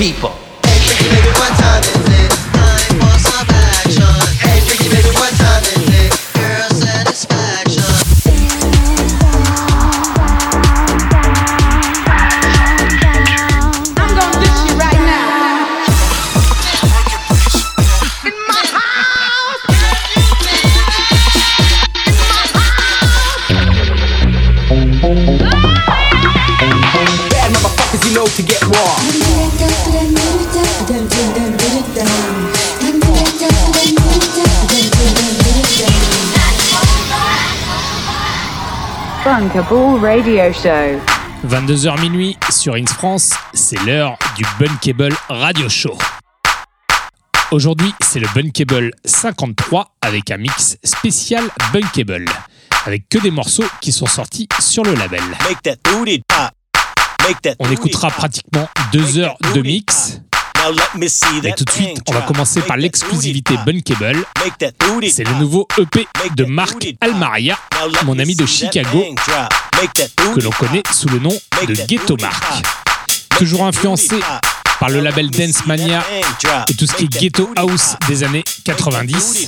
people. Radio Show. 22h minuit sur Ins France, c'est l'heure du Bunkable Radio Show. Aujourd'hui, c'est le Bunkable 53 avec un mix spécial Bunkable, avec que des morceaux qui sont sortis sur le label. On écoutera pratiquement deux heures de mix mais tout de suite, on va commencer par l'exclusivité Bunkable. C'est le nouveau EP de Mark Almaria, mon ami de Chicago, que l'on connaît sous le nom de Ghetto Mark. Toujours influencé par le label Dance Mania et tout ce qui est Ghetto House des années 90.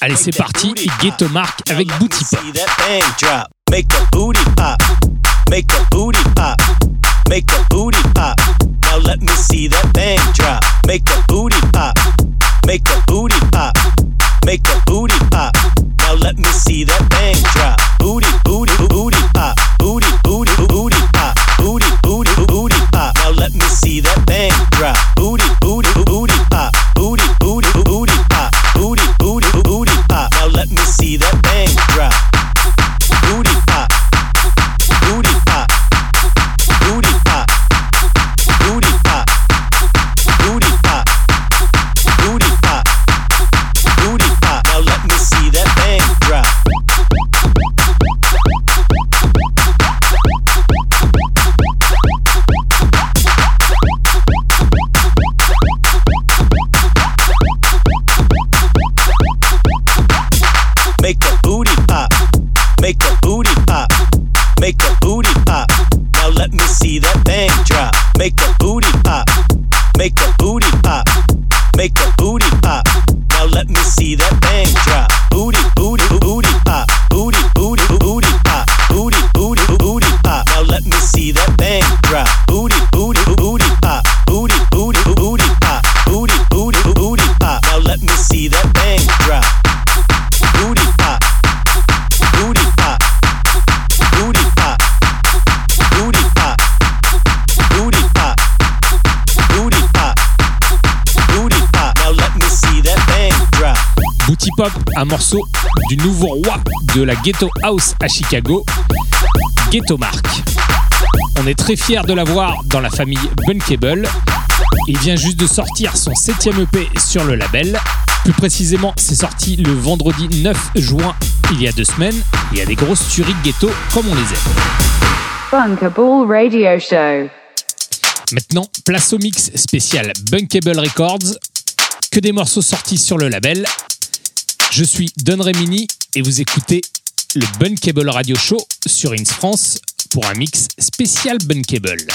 Allez, c'est parti, Ghetto Mark avec Booty Pop. Now let me see that thing drop. Make that booty pop. Make that booty pop. Make that booty pop. Now let me see that thing drop. Booty, booty, booty pop. Booty, booty, booty pop. Booty, booty, booty pop. Now let me see that thing drop. Booty, booty, booty. Booty, Make the booty pop. Make the booty pop. Make the booty pop. Now let me see that bang drop. Make the booty, pop. Make the booty, pop. Make the booty pop. Now let me see that bang drop. Booty, booty, booty pop. Booty, booty, booty pop. Booty, booty, booty pop. Now let me see that bang drop. Booty, Pop, un morceau du nouveau roi de la Ghetto House à Chicago, Ghetto Mark. On est très fiers de l'avoir dans la famille Bunkable. Il vient juste de sortir son septième EP sur le label. Plus précisément, c'est sorti le vendredi 9 juin, il y a deux semaines. Il y a des grosses tueries de ghetto comme on les aime. Bunkable Radio Show. Maintenant, place au mix spécial Bunkable Records. Que des morceaux sortis sur le label. Je suis Don Remini et vous écoutez le Bunkable Radio Show sur Ins France pour un mix spécial Bunkable.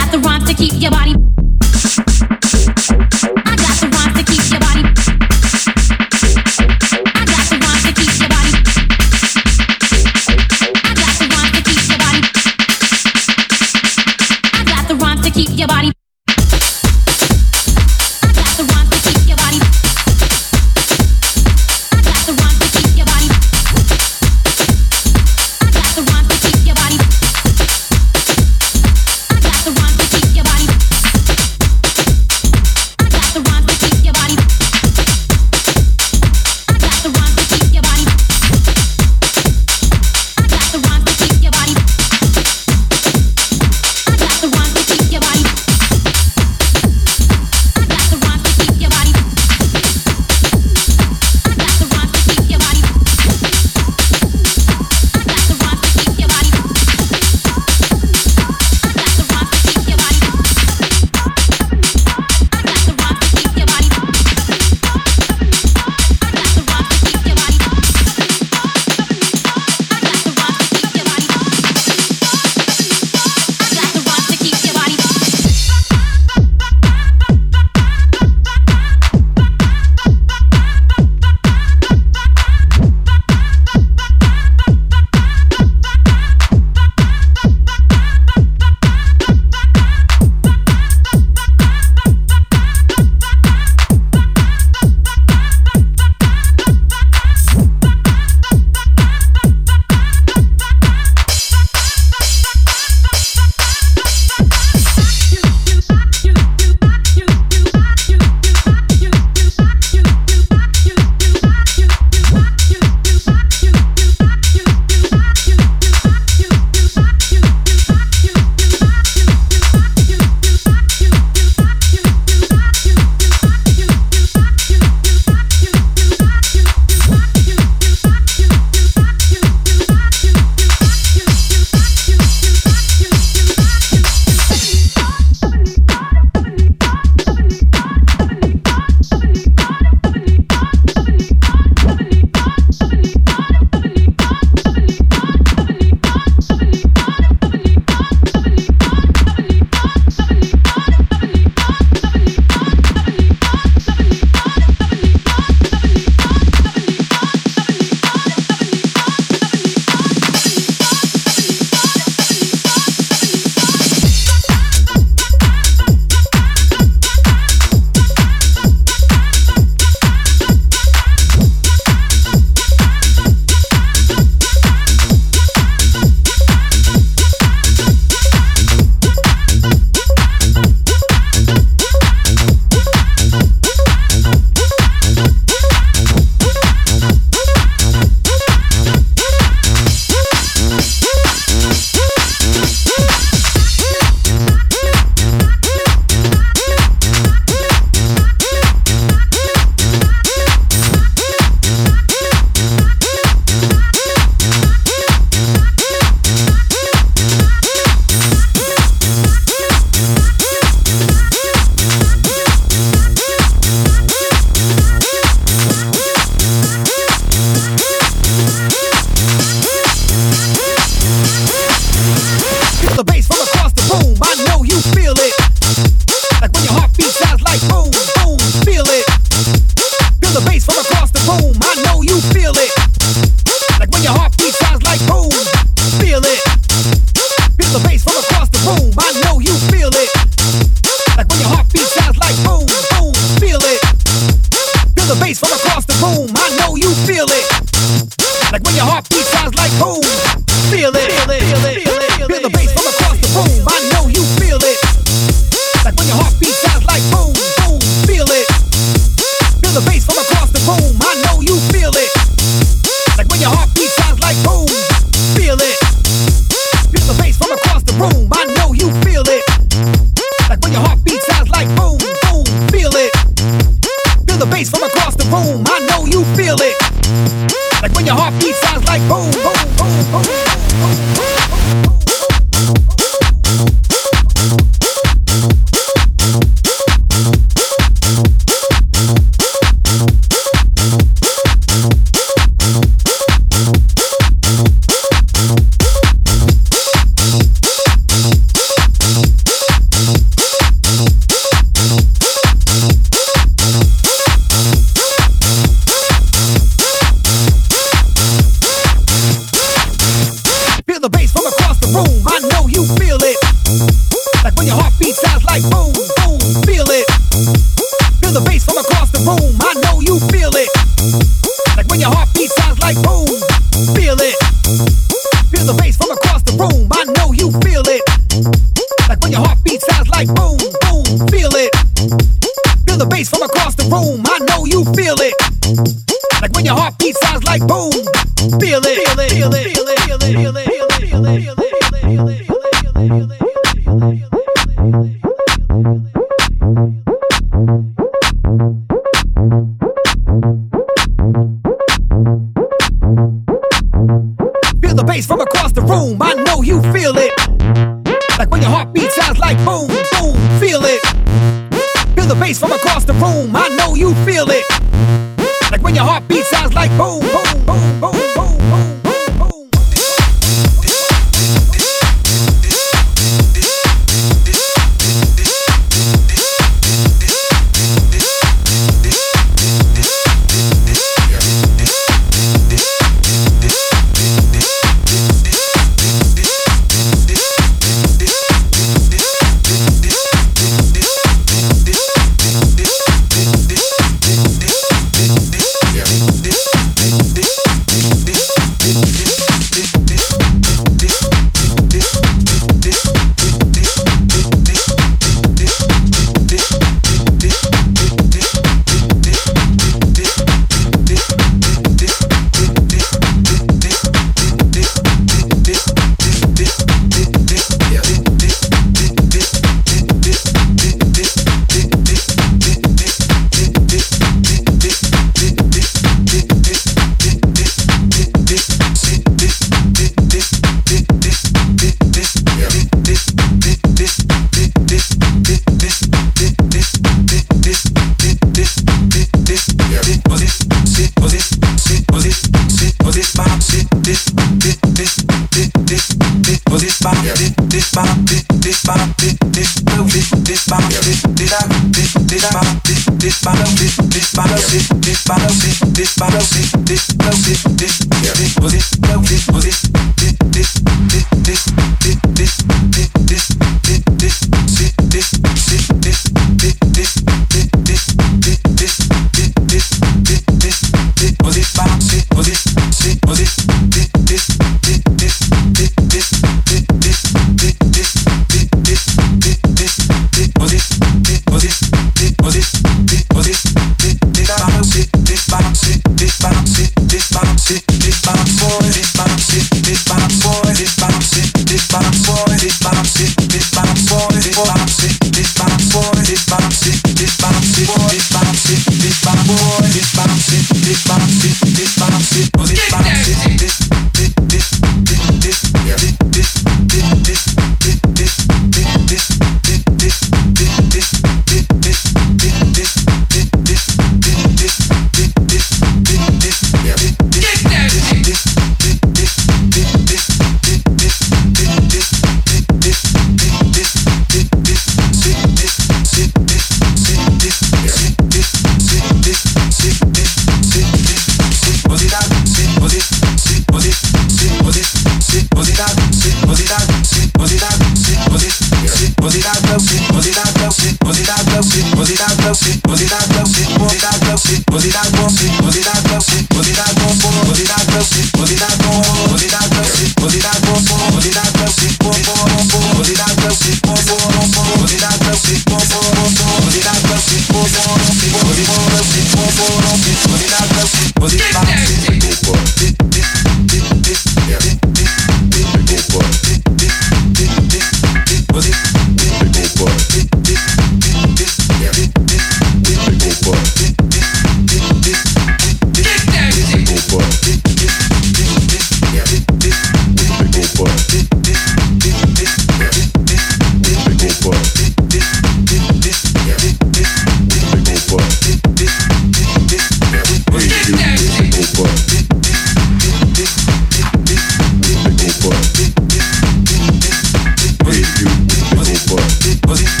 lovers.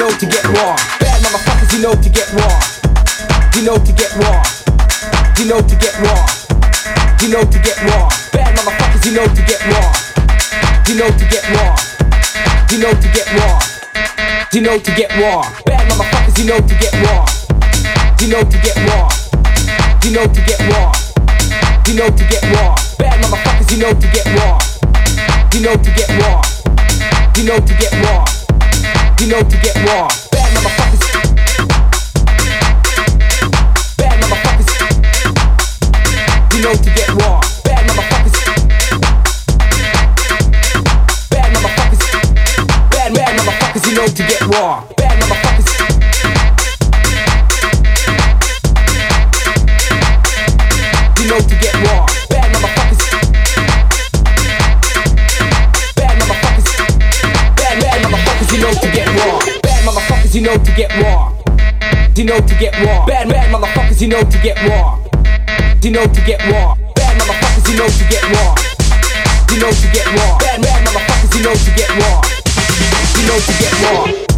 know to get raw. Bad motherfuckers, you know to get raw. You know to get raw. You know to get raw. You know to get raw. Bad motherfuckers, you know to get raw. You know to get raw. You know to get raw. You know to get raw. Bad motherfuckers, you know to get raw. You know to get raw. You know to get raw. You know to get raw. Bad motherfuckers, you know to get raw. You know to get raw. You know to get raw you know to get raw. Bad motherfuckers. Bad motherfuckers. You know to get raw. Bad motherfuckers. Bad motherfuckers. Bad, bad motherfuckers, you know to get raw. you know to get raw. You know to get raw. Bad bad motherfuckers, you know to get raw. You know to get raw. Bad motherfuckers, you know to get raw. You know to get raw. Bad bad motherfuckers, you know to get raw. You know to get raw.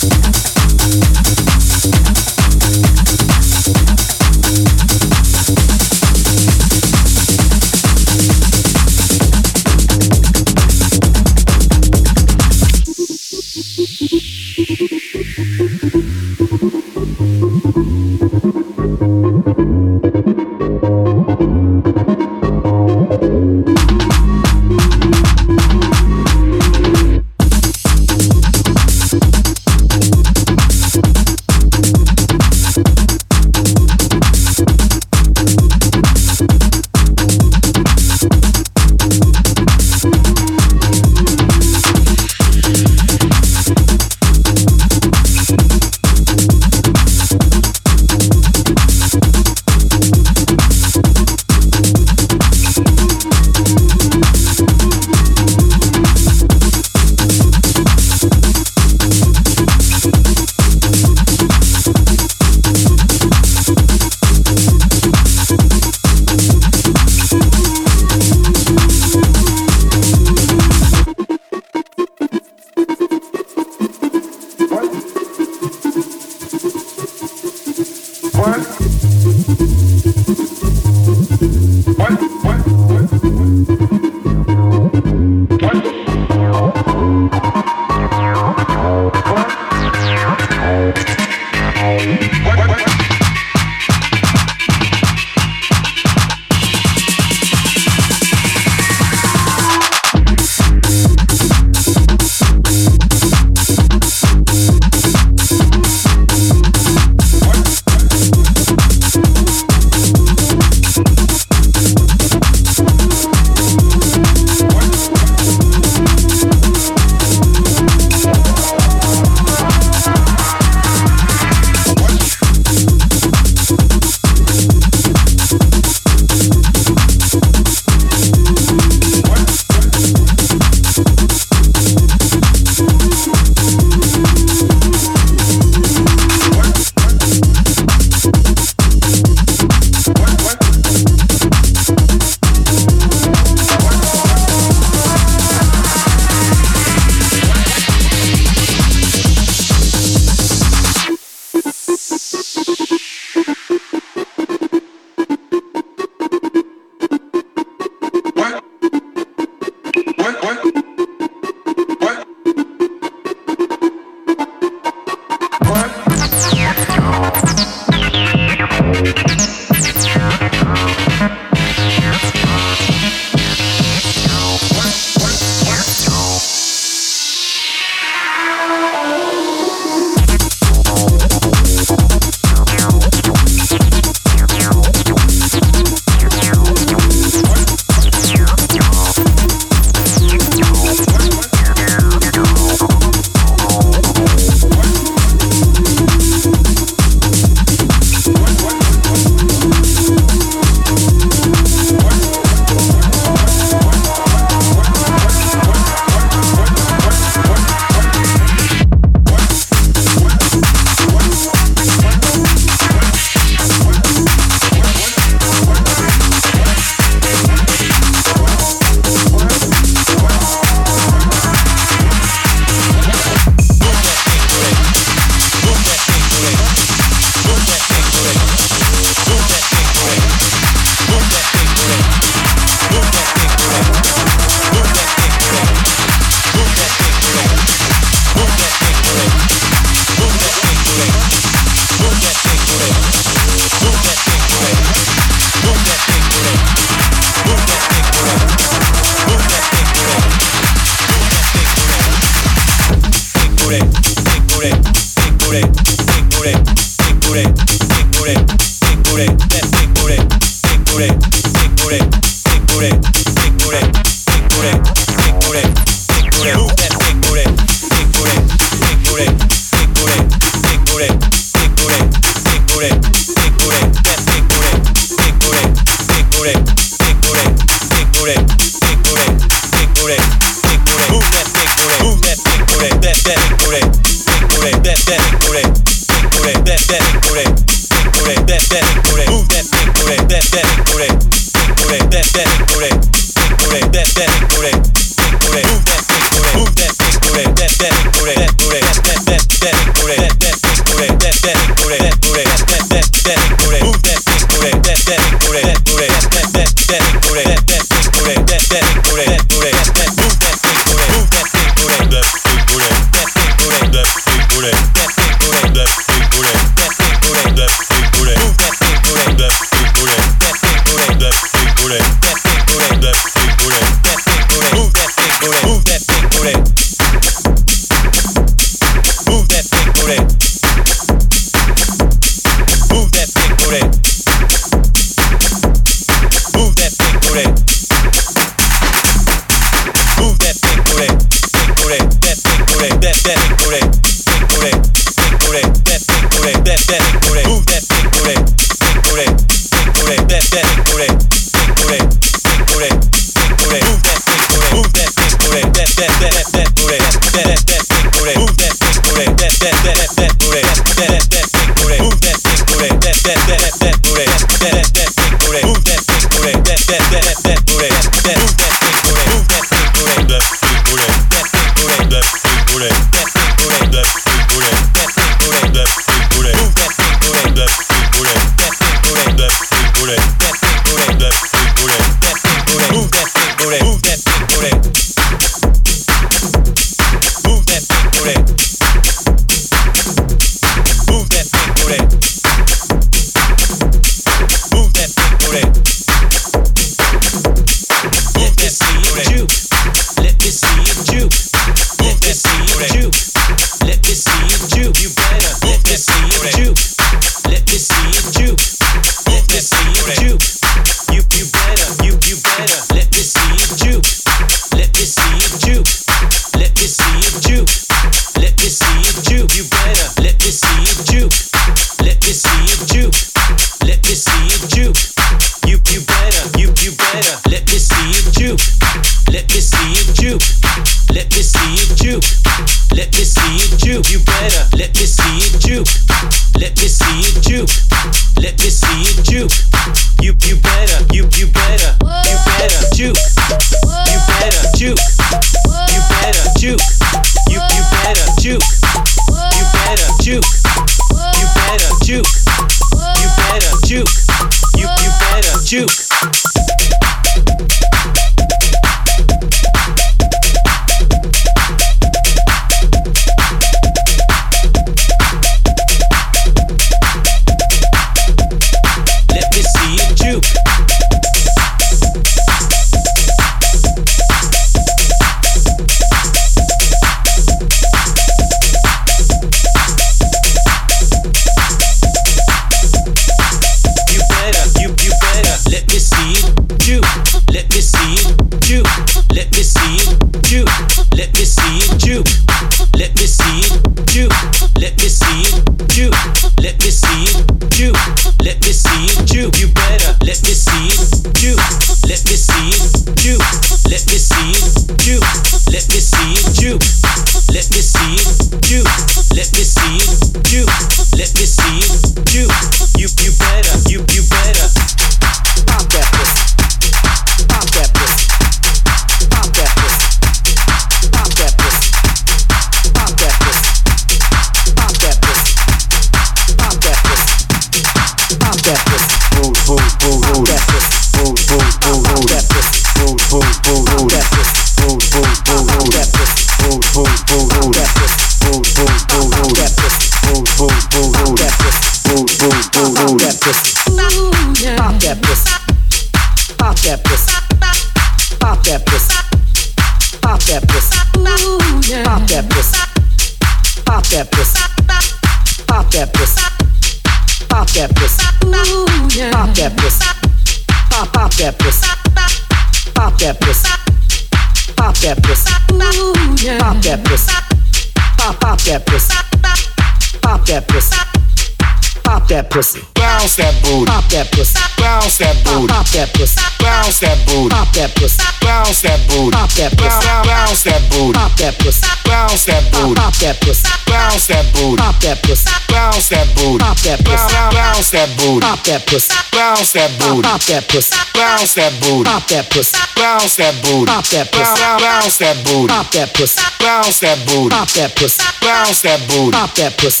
Bounce that booty. Pop that pussy. Bounce that booty. Pop that pussy. Bounce that booty. Pop that pussy. Bounce that booty. Pop that pussy. Bounce that booty. Pop that pussy. Bounce that booty. Pop that pussy. Bounce that booty. Pop that pussy.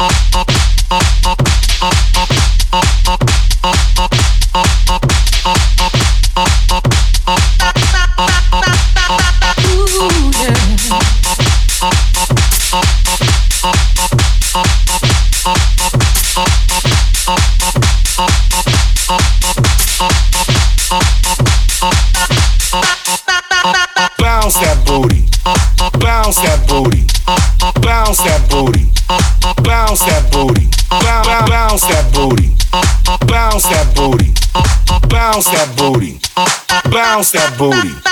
Bounce booty.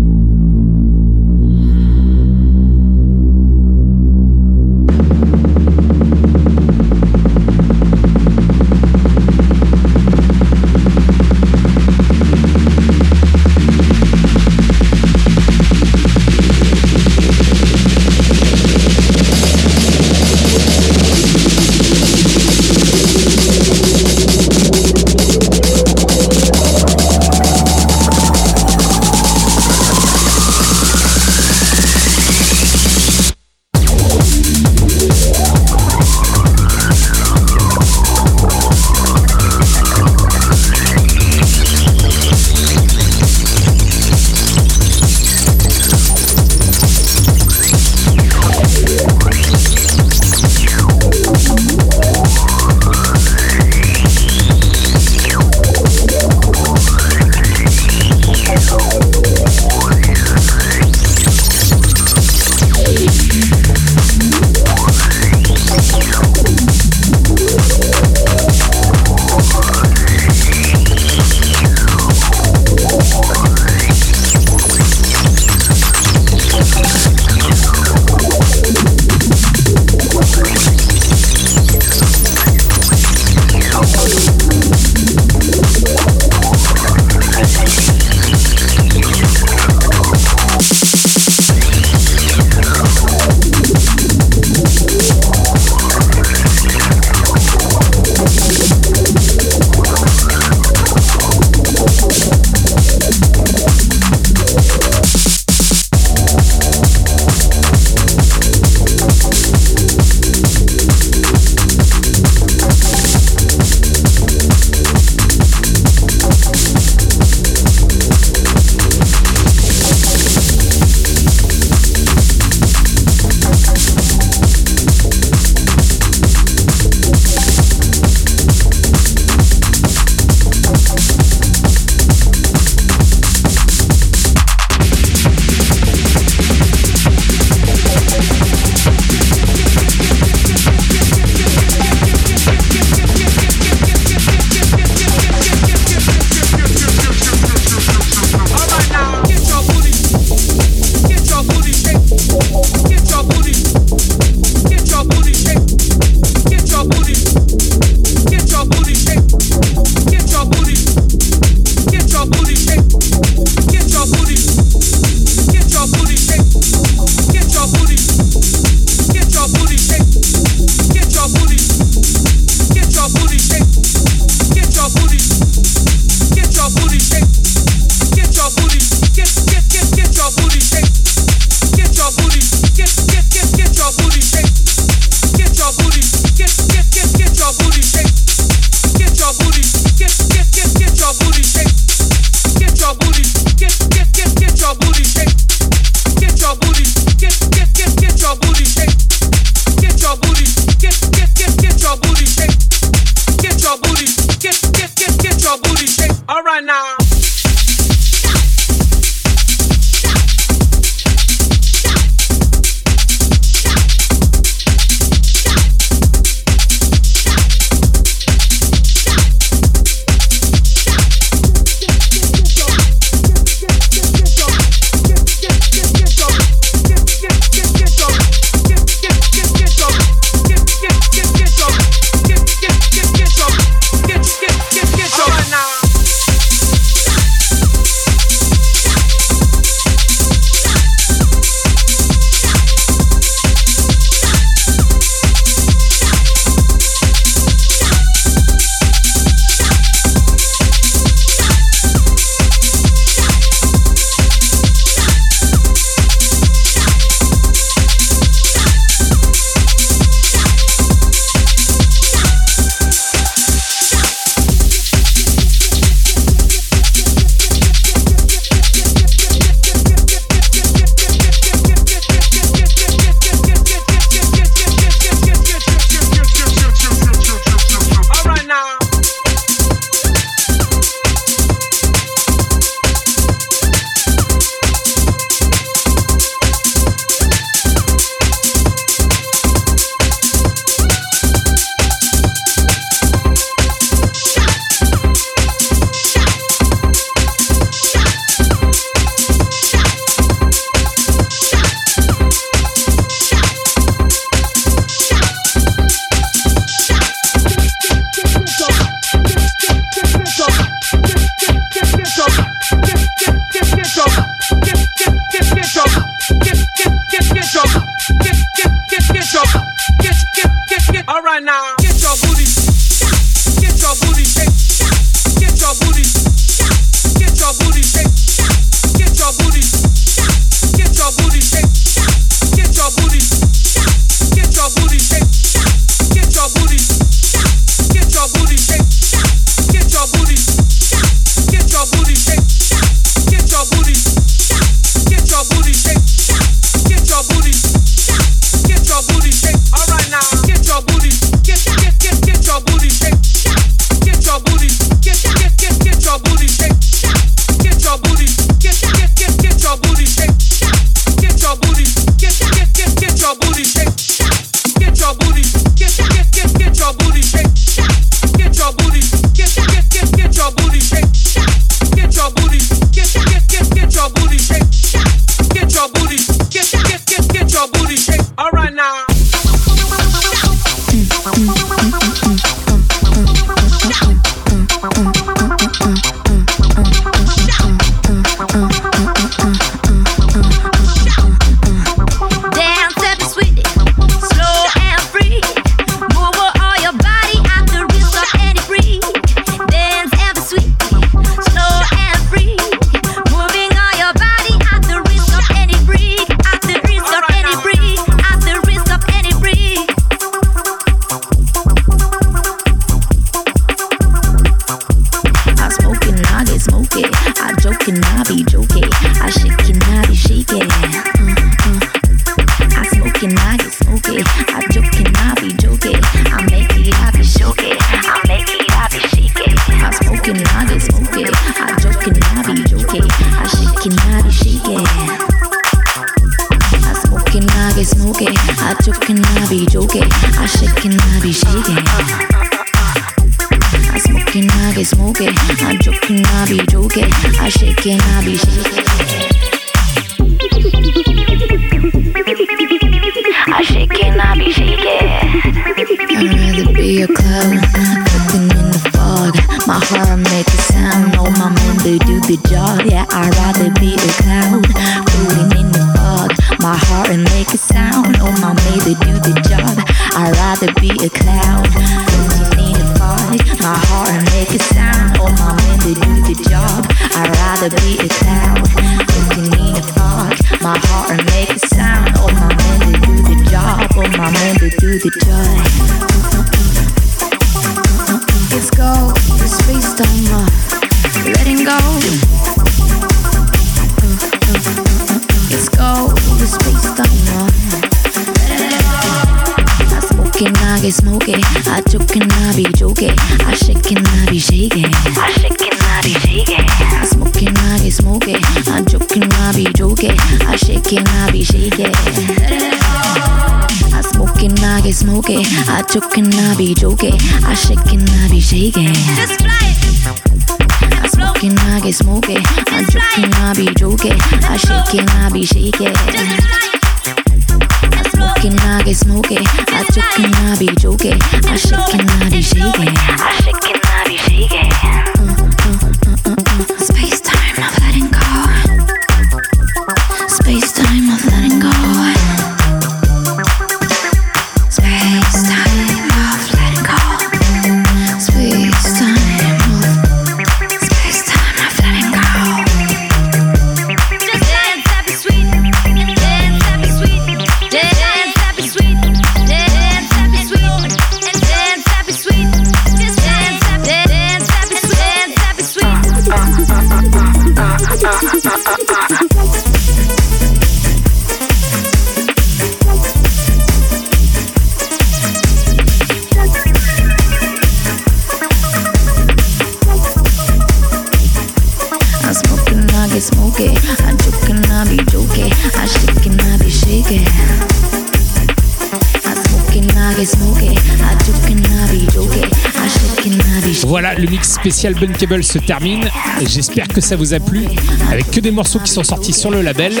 spécial Bunkable se termine. J'espère que ça vous a plu, avec que des morceaux qui sont sortis sur le label.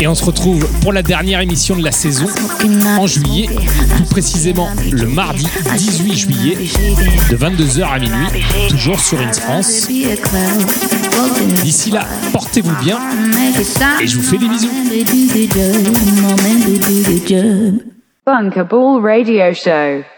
Et on se retrouve pour la dernière émission de la saison en juillet, plus précisément le mardi 18 juillet, de 22h à minuit, toujours sur In France. D'ici là, portez-vous bien et je vous fais des bisous. Bunkable Radio Show.